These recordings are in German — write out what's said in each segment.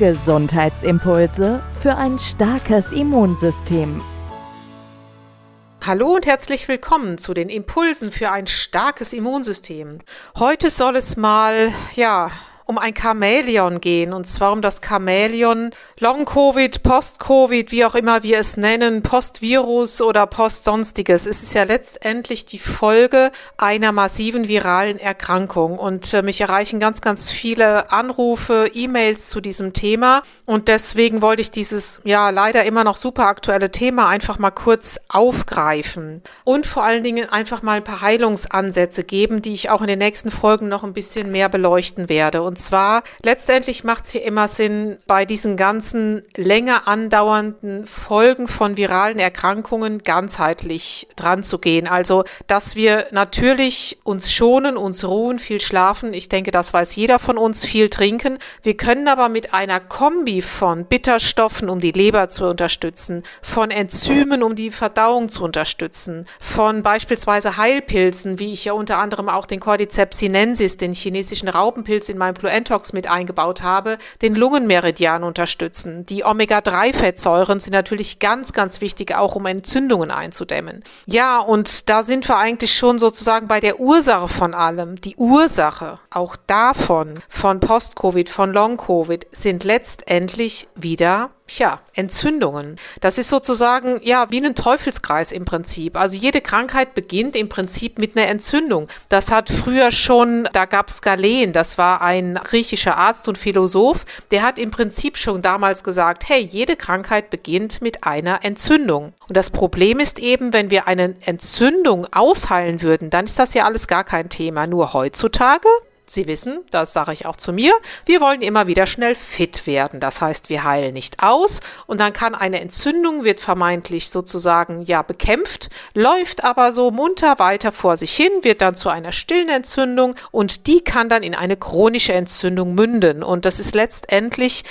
Gesundheitsimpulse für ein starkes Immunsystem. Hallo und herzlich willkommen zu den Impulsen für ein starkes Immunsystem. Heute soll es mal, ja, um ein Chamäleon gehen, und zwar um das Chamäleon Long-Covid, Post-Covid, wie auch immer wir es nennen, Post-Virus oder Post-Sonstiges. Es ist ja letztendlich die Folge einer massiven viralen Erkrankung. Und äh, mich erreichen ganz, ganz viele Anrufe, E-Mails zu diesem Thema. Und deswegen wollte ich dieses, ja, leider immer noch super aktuelle Thema einfach mal kurz aufgreifen. Und vor allen Dingen einfach mal ein paar Heilungsansätze geben, die ich auch in den nächsten Folgen noch ein bisschen mehr beleuchten werde. Und zwar, letztendlich macht es hier immer Sinn, bei diesen ganzen länger andauernden Folgen von viralen Erkrankungen ganzheitlich dran zu gehen. Also, dass wir natürlich uns schonen, uns ruhen, viel schlafen. Ich denke, das weiß jeder von uns, viel trinken. Wir können aber mit einer Kombi von Bitterstoffen, um die Leber zu unterstützen, von Enzymen, um die Verdauung zu unterstützen, von beispielsweise Heilpilzen, wie ich ja unter anderem auch den Cordyceps sinensis, den chinesischen Raupenpilz in meinem Pluentox mit eingebaut habe, den Lungenmeridian unterstützen. Die Omega-3-Fettsäuren sind natürlich ganz, ganz wichtig, auch um Entzündungen einzudämmen. Ja, und da sind wir eigentlich schon sozusagen bei der Ursache von allem. Die Ursache auch davon, von Post-Covid, von Long-Covid, sind letztendlich wieder Tja, Entzündungen. Das ist sozusagen, ja, wie ein Teufelskreis im Prinzip. Also jede Krankheit beginnt im Prinzip mit einer Entzündung. Das hat früher schon, da gab es Galen, das war ein griechischer Arzt und Philosoph, der hat im Prinzip schon damals gesagt, hey, jede Krankheit beginnt mit einer Entzündung. Und das Problem ist eben, wenn wir eine Entzündung ausheilen würden, dann ist das ja alles gar kein Thema. Nur heutzutage Sie wissen, das sage ich auch zu mir, wir wollen immer wieder schnell fit werden. Das heißt, wir heilen nicht aus und dann kann eine Entzündung, wird vermeintlich sozusagen ja bekämpft, läuft aber so munter weiter vor sich hin, wird dann zu einer stillen Entzündung und die kann dann in eine chronische Entzündung münden. Und das ist letztendlich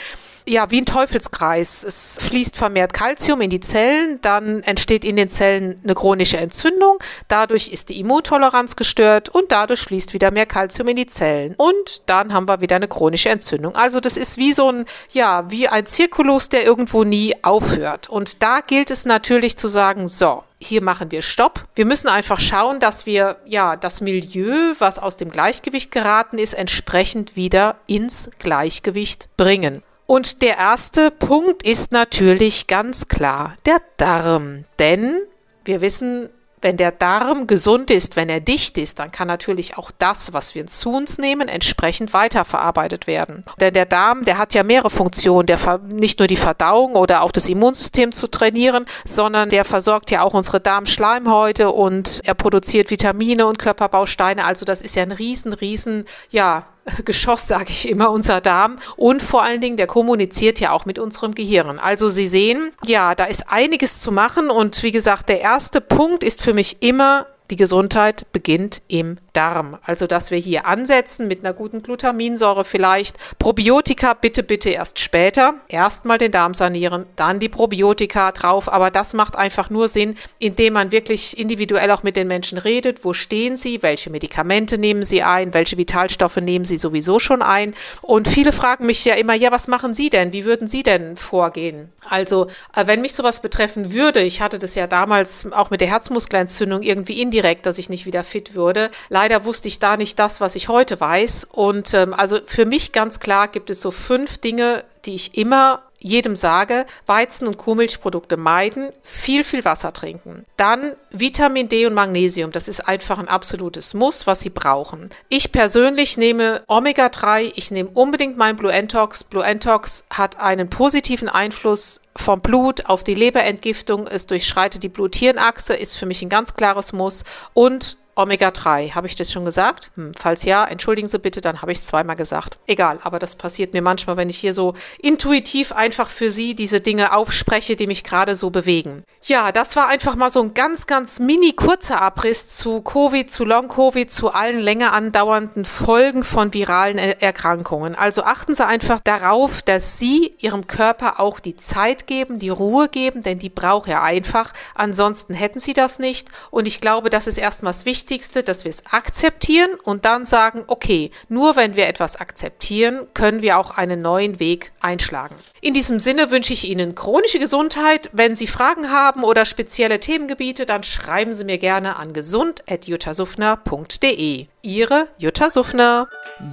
ja, wie ein Teufelskreis. Es fließt vermehrt Kalzium in die Zellen, dann entsteht in den Zellen eine chronische Entzündung, dadurch ist die Immuntoleranz gestört und dadurch fließt wieder mehr Kalzium in die Zellen. Und dann haben wir wieder eine chronische Entzündung. Also das ist wie so ein, ja, wie ein Zirkulus, der irgendwo nie aufhört. Und da gilt es natürlich zu sagen, so, hier machen wir Stopp. Wir müssen einfach schauen, dass wir ja das Milieu, was aus dem Gleichgewicht geraten ist, entsprechend wieder ins Gleichgewicht bringen. Und der erste Punkt ist natürlich ganz klar der Darm. Denn wir wissen, wenn der Darm gesund ist, wenn er dicht ist, dann kann natürlich auch das, was wir zu uns nehmen, entsprechend weiterverarbeitet werden. Denn der Darm, der hat ja mehrere Funktionen, der nicht nur die Verdauung oder auch das Immunsystem zu trainieren, sondern der versorgt ja auch unsere Darmschleimhäute und er produziert Vitamine und Körperbausteine. Also das ist ja ein riesen, riesen, ja, Geschoss, sage ich immer, unser Darm. Und vor allen Dingen, der kommuniziert ja auch mit unserem Gehirn. Also Sie sehen, ja, da ist einiges zu machen. Und wie gesagt, der erste Punkt ist für mich immer, die Gesundheit beginnt im Darm. Also, dass wir hier ansetzen mit einer guten Glutaminsäure vielleicht. Probiotika bitte, bitte erst später. Erstmal den Darm sanieren, dann die Probiotika drauf. Aber das macht einfach nur Sinn, indem man wirklich individuell auch mit den Menschen redet. Wo stehen sie? Welche Medikamente nehmen sie ein? Welche Vitalstoffe nehmen sie sowieso schon ein? Und viele fragen mich ja immer, ja, was machen Sie denn? Wie würden Sie denn vorgehen? Also, äh, wenn mich sowas betreffen würde, ich hatte das ja damals auch mit der Herzmuskelentzündung irgendwie indirekt, dass ich nicht wieder fit würde. Leider wusste ich da nicht das, was ich heute weiß. Und ähm, also für mich ganz klar gibt es so fünf Dinge, die ich immer jedem sage, Weizen- und Kuhmilchprodukte meiden, viel, viel Wasser trinken. Dann Vitamin D und Magnesium, das ist einfach ein absolutes Muss, was Sie brauchen. Ich persönlich nehme Omega-3, ich nehme unbedingt mein Blue Entox. Blue Entox hat einen positiven Einfluss vom Blut auf die Leberentgiftung, es durchschreitet die Blut-Hirn-Achse, ist für mich ein ganz klares Muss und Omega-3. Habe ich das schon gesagt? Hm, falls ja, entschuldigen Sie bitte, dann habe ich es zweimal gesagt. Egal, aber das passiert mir manchmal, wenn ich hier so intuitiv einfach für Sie diese Dinge aufspreche, die mich gerade so bewegen. Ja, das war einfach mal so ein ganz, ganz mini kurzer Abriss zu Covid, zu Long-Covid, zu allen länger andauernden Folgen von viralen er Erkrankungen. Also achten Sie einfach darauf, dass Sie Ihrem Körper auch die Zeit geben, die Ruhe geben, denn die braucht er einfach. Ansonsten hätten Sie das nicht. Und ich glaube, das ist erstmals wichtig Wichtigste, dass wir es akzeptieren und dann sagen, okay, nur wenn wir etwas akzeptieren, können wir auch einen neuen Weg einschlagen. In diesem Sinne wünsche ich Ihnen chronische Gesundheit. Wenn Sie Fragen haben oder spezielle Themengebiete, dann schreiben Sie mir gerne an gesund.juttasufner.de. Ihre Jutta Suffner.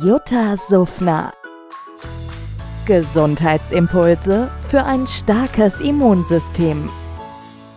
Jutta Suffner. Gesundheitsimpulse für ein starkes Immunsystem.